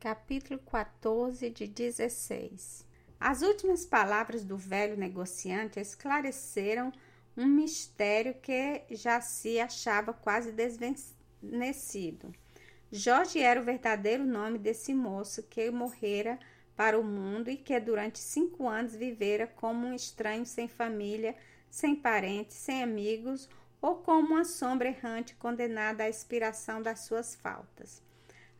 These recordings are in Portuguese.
Capítulo 14 de 16 As últimas palavras do velho negociante esclareceram um mistério que já se achava quase desvanecido. Jorge era o verdadeiro nome desse moço que morrera para o mundo e que durante cinco anos vivera como um estranho sem família, sem parentes, sem amigos ou como uma sombra errante condenada à expiração das suas faltas.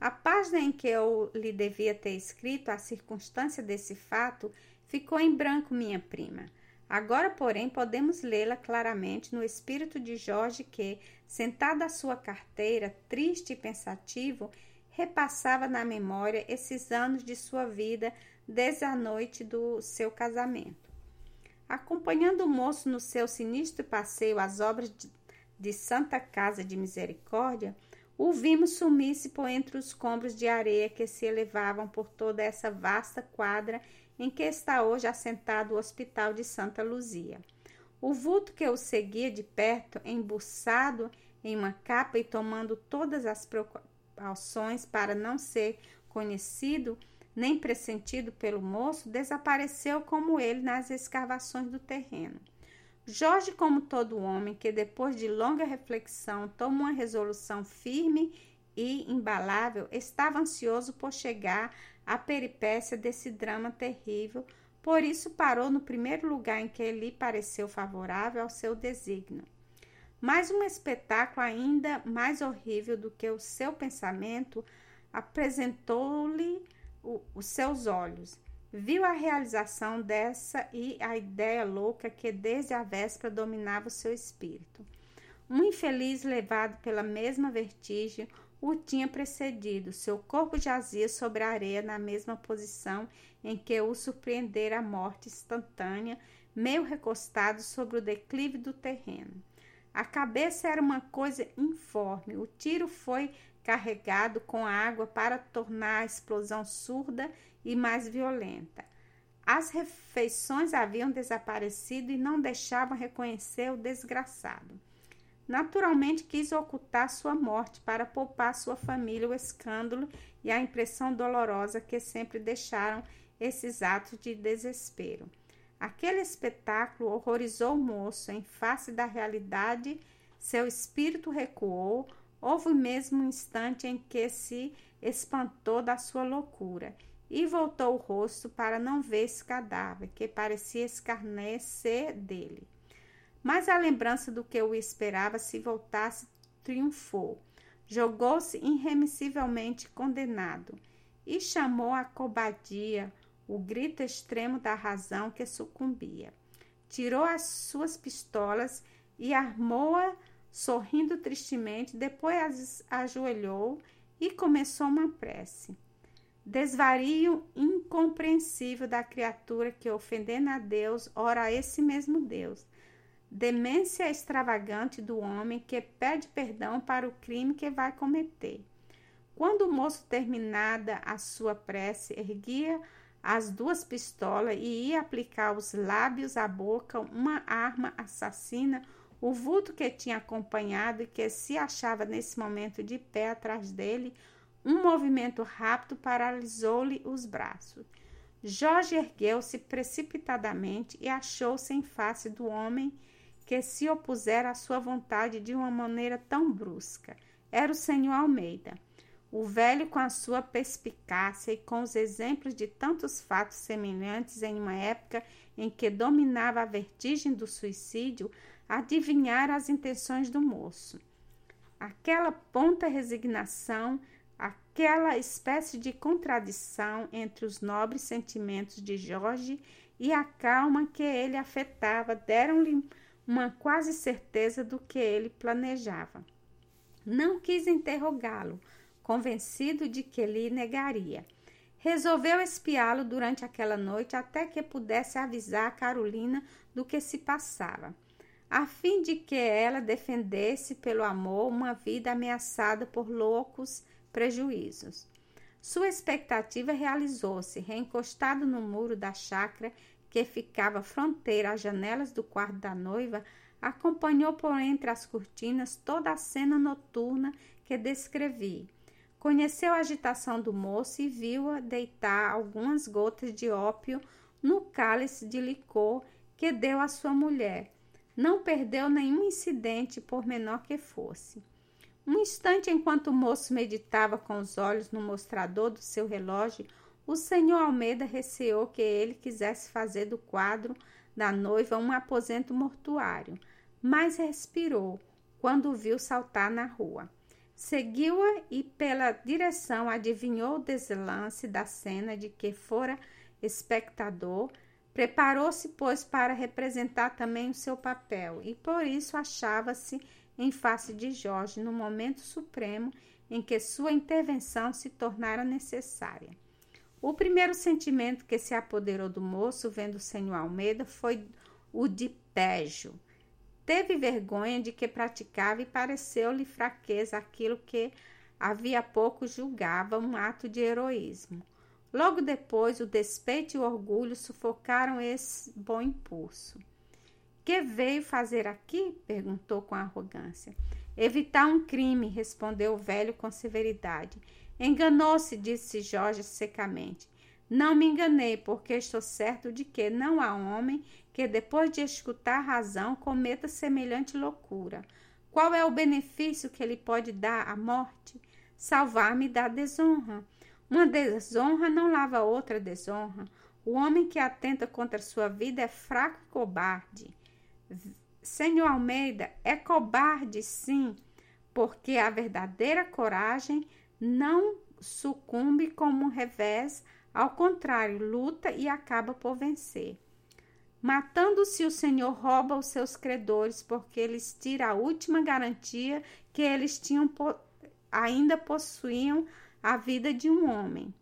A página em que eu lhe devia ter escrito a circunstância desse fato ficou em branco, minha prima. Agora, porém, podemos lê-la claramente no espírito de Jorge que, sentado à sua carteira, triste e pensativo, repassava na memória esses anos de sua vida desde a noite do seu casamento. Acompanhando o moço no seu sinistro passeio às obras de, Santa Casa de Misericórdia, o vimos sumir-se por entre os combros de areia que se elevavam por toda essa vasta quadra em que está hoje assentado o Hospital de Santa Luzia. O vulto que o seguia de perto, embuçado em uma capa e tomando todas as precauções para não ser conhecido nem pressentido pelo moço, desapareceu como ele nas escavações do terreno. Jorge, como todo homem que depois de longa reflexão toma uma resolução firme e imbalável, estava ansioso por chegar à peripécia desse drama terrível, por isso parou no primeiro lugar em que lhe pareceu favorável ao seu desígnio. Mas um espetáculo ainda mais horrível do que o seu pensamento apresentou-lhe os seus olhos viu a realização dessa e a ideia louca que desde a véspera dominava o seu espírito. Um infeliz levado pela mesma vertigem o tinha precedido. Seu corpo jazia sobre a areia na mesma posição em que o surpreendera a morte instantânea, meio recostado sobre o declive do terreno. A cabeça era uma coisa informe. O tiro foi carregado com água para tornar a explosão surda e mais violenta. As refeições haviam desaparecido e não deixavam reconhecer o desgraçado. Naturalmente quis ocultar sua morte para poupar sua família o escândalo e a impressão dolorosa que sempre deixaram esses atos de desespero. Aquele espetáculo horrorizou o moço em face da realidade, seu espírito recuou, houve mesmo um instante em que se espantou da sua loucura e voltou o rosto para não ver esse cadáver, que parecia escarnecer dele. Mas a lembrança do que o esperava se voltasse triunfou. Jogou-se irremissivelmente condenado e chamou a cobardia, o grito extremo da razão que sucumbia. Tirou as suas pistolas e armou-a sorrindo tristemente, depois ajoelhou e começou uma prece. Desvario incompreensível da criatura que, ofendendo a Deus, ora a esse mesmo Deus. Demência extravagante do homem que pede perdão para o crime que vai cometer. Quando o moço, terminada a sua prece, erguia as duas pistolas e ia aplicar os lábios à boca uma arma assassina, o vulto que tinha acompanhado e que se achava nesse momento de pé atrás dele um movimento rápido paralisou-lhe os braços. Jorge ergueu-se precipitadamente e achou-se em face do homem que se opusera à sua vontade de uma maneira tão brusca. Era o senhor Almeida. O velho, com a sua perspicácia e com os exemplos de tantos fatos semelhantes em uma época em que dominava a vertigem do suicídio, adivinhara as intenções do moço. Aquela ponta resignação aquela espécie de contradição entre os nobres sentimentos de Jorge e a calma que ele afetava deram-lhe uma quase certeza do que ele planejava. Não quis interrogá-lo, convencido de que lhe negaria. Resolveu espiá-lo durante aquela noite até que pudesse avisar a Carolina do que se passava, a fim de que ela defendesse pelo amor uma vida ameaçada por loucos prejuízos. Sua expectativa realizou-se. Reencostado no muro da chácara, que ficava fronteira às janelas do quarto da noiva, acompanhou por entre as cortinas toda a cena noturna que descrevi. conheceu a agitação do moço e viu-a deitar algumas gotas de ópio no cálice de licor que deu à sua mulher. Não perdeu nenhum incidente, por menor que fosse. Um instante, enquanto o moço meditava com os olhos no mostrador do seu relógio, o senhor Almeida receou que ele quisesse fazer do quadro da noiva um aposento mortuário, mas respirou quando o viu saltar na rua. Seguiu-a e, pela direção, adivinhou o deslance da cena de que fora espectador. Preparou-se, pois, para representar também o seu papel, e por isso achava-se em face de Jorge no momento supremo em que sua intervenção se tornara necessária. O primeiro sentimento que se apoderou do moço, vendo o senhor Almeida, foi o de pejo. Teve vergonha de que praticava e pareceu-lhe fraqueza aquilo que havia pouco julgava um ato de heroísmo. Logo depois, o despeito e o orgulho sufocaram esse bom impulso. Que veio fazer aqui? perguntou com arrogância. Evitar um crime, respondeu o velho com severidade. Enganou-se, disse Jorge secamente. Não me enganei, porque estou certo de que não há homem que, depois de escutar a razão, cometa semelhante loucura. Qual é o benefício que ele pode dar à morte? Salvar-me da desonra. Uma desonra não lava outra desonra. O homem que atenta contra sua vida é fraco e cobarde. Senhor Almeida, é cobarde, sim, porque a verdadeira coragem não sucumbe como um revés, ao contrário, luta e acaba por vencer. Matando-se, o Senhor rouba os seus credores, porque eles tira a última garantia que eles tinham ainda possuíam a vida de um homem.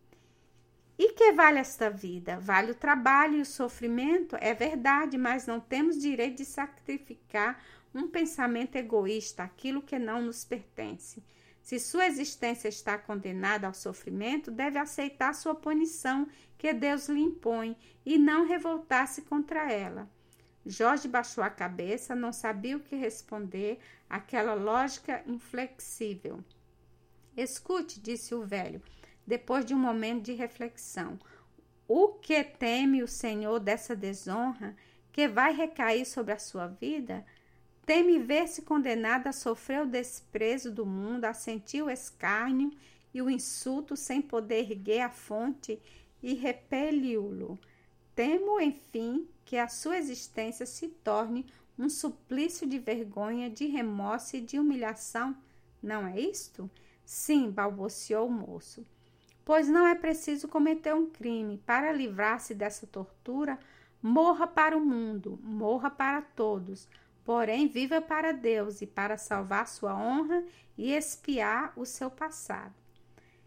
E que vale esta vida? Vale o trabalho e o sofrimento? É verdade, mas não temos direito de sacrificar um pensamento egoísta, aquilo que não nos pertence. Se sua existência está condenada ao sofrimento, deve aceitar sua punição que Deus lhe impõe e não revoltar-se contra ela. Jorge baixou a cabeça, não sabia o que responder àquela lógica inflexível. Escute, disse o velho, depois de um momento de reflexão. O que teme o Senhor dessa desonra que vai recair sobre a sua vida? Teme ver-se condenado a sofrer o desprezo do mundo, a sentir o escárnio e o insulto sem poder erguer a fonte e repeli-lo. Temo, enfim, que a sua existência se torne um suplício de vergonha, de remorso e de humilhação. Não é isto? Sim, balbuciou o moço. Pois não é preciso cometer um crime. Para livrar-se dessa tortura, morra para o mundo, morra para todos. Porém, viva para Deus e para salvar sua honra e espiar o seu passado.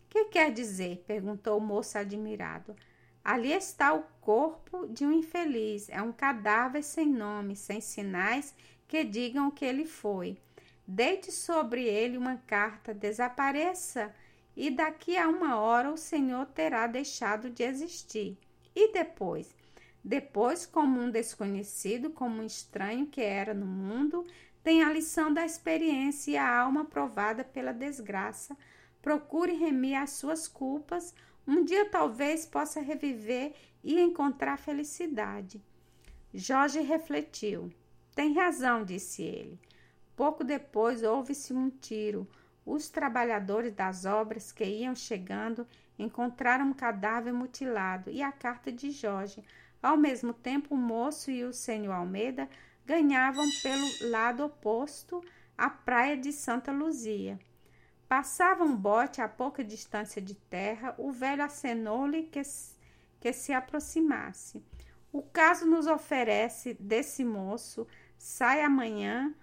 Que quer dizer? perguntou o moço admirado. Ali está o corpo de um infeliz. É um cadáver sem nome, sem sinais que digam o que ele foi. Deite sobre ele uma carta, desapareça, e daqui a uma hora o Senhor terá deixado de existir. E depois? Depois, como um desconhecido, como um estranho que era no mundo, tem a lição da experiência e a alma provada pela desgraça. Procure remir as suas culpas. Um dia talvez possa reviver e encontrar felicidade. Jorge refletiu. Tem razão, disse ele. Pouco depois houve-se um tiro. Os trabalhadores das obras que iam chegando encontraram um cadáver mutilado e a carta de Jorge. Ao mesmo tempo, o moço e o senhor Almeida ganhavam pelo lado oposto a praia de Santa Luzia. Passava um bote a pouca distância de terra, o velho acenou-lhe que, que se aproximasse. O caso nos oferece desse moço, sai amanhã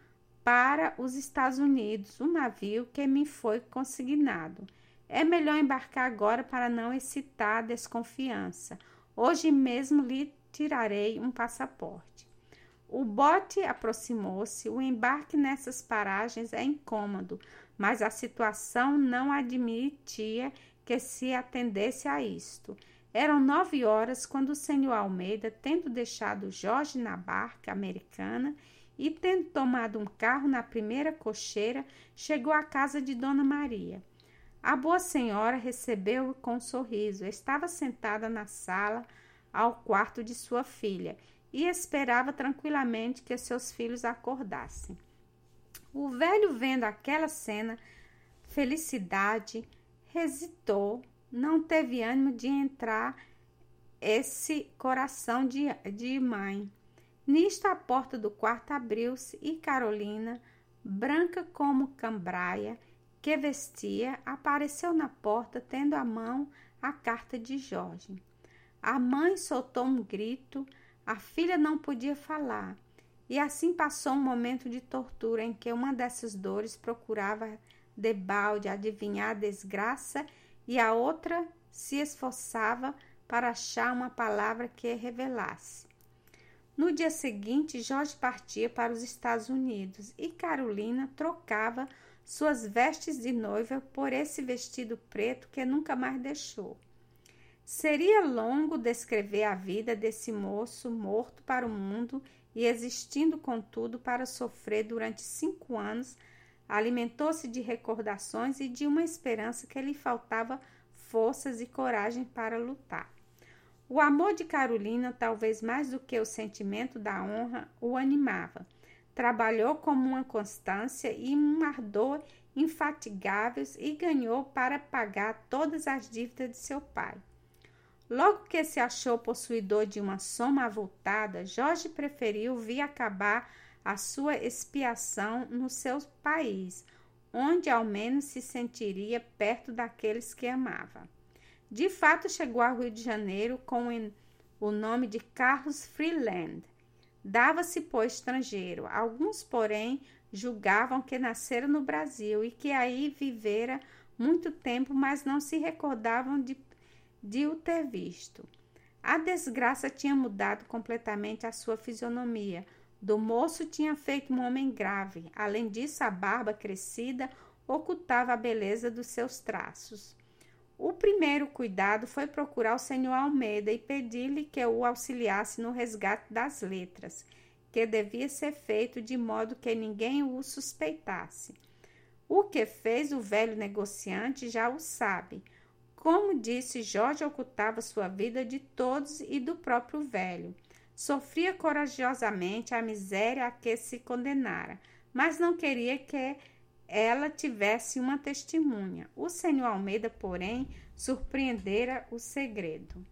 para os Estados Unidos, um navio que me foi consignado. É melhor embarcar agora para não excitar desconfiança. Hoje mesmo lhe tirarei um passaporte. O bote aproximou-se. O embarque nessas paragens é incômodo, mas a situação não admitia que se atendesse a isto. Eram nove horas quando o senhor Almeida, tendo deixado Jorge na barca americana, e, tendo tomado um carro na primeira cocheira, chegou à casa de Dona Maria. A boa senhora recebeu-o com um sorriso. Estava sentada na sala ao quarto de sua filha e esperava tranquilamente que seus filhos acordassem. O velho, vendo aquela cena, felicidade, hesitou, não teve ânimo de entrar esse coração de, de mãe. Nisto, a porta do quarto abriu-se e Carolina, branca como cambraia, que vestia, apareceu na porta, tendo à mão a carta de Jorge. A mãe soltou um grito, a filha não podia falar. E assim passou um momento de tortura em que uma dessas dores procurava debalde adivinhar a desgraça e a outra se esforçava para achar uma palavra que revelasse. No dia seguinte, Jorge partia para os Estados Unidos e Carolina trocava suas vestes de noiva por esse vestido preto que nunca mais deixou. Seria longo descrever a vida desse moço morto para o mundo e existindo, contudo, para sofrer durante cinco anos. Alimentou-se de recordações e de uma esperança que lhe faltava forças e coragem para lutar. O amor de Carolina, talvez mais do que o sentimento da honra, o animava. Trabalhou como uma constância e um ardor infatigáveis e ganhou para pagar todas as dívidas de seu pai. Logo que se achou possuidor de uma soma avultada, Jorge preferiu vir acabar a sua expiação no seu país, onde ao menos se sentiria perto daqueles que amava. De fato, chegou ao Rio de Janeiro com o nome de Carlos Freeland. Dava-se por estrangeiro. Alguns, porém, julgavam que nascera no Brasil e que aí vivera muito tempo, mas não se recordavam de de o ter visto. A desgraça tinha mudado completamente a sua fisionomia. Do moço tinha feito um homem grave. Além disso, a barba crescida ocultava a beleza dos seus traços. O primeiro cuidado foi procurar o senhor Almeida e pedir-lhe que o auxiliasse no resgate das letras, que devia ser feito de modo que ninguém o suspeitasse. O que fez o velho negociante já o sabe. Como disse, Jorge ocultava sua vida de todos e do próprio velho. Sofria corajosamente a miséria a que se condenara, mas não queria que ela tivesse uma testemunha. O senhor Almeida, porém, surpreendera o segredo.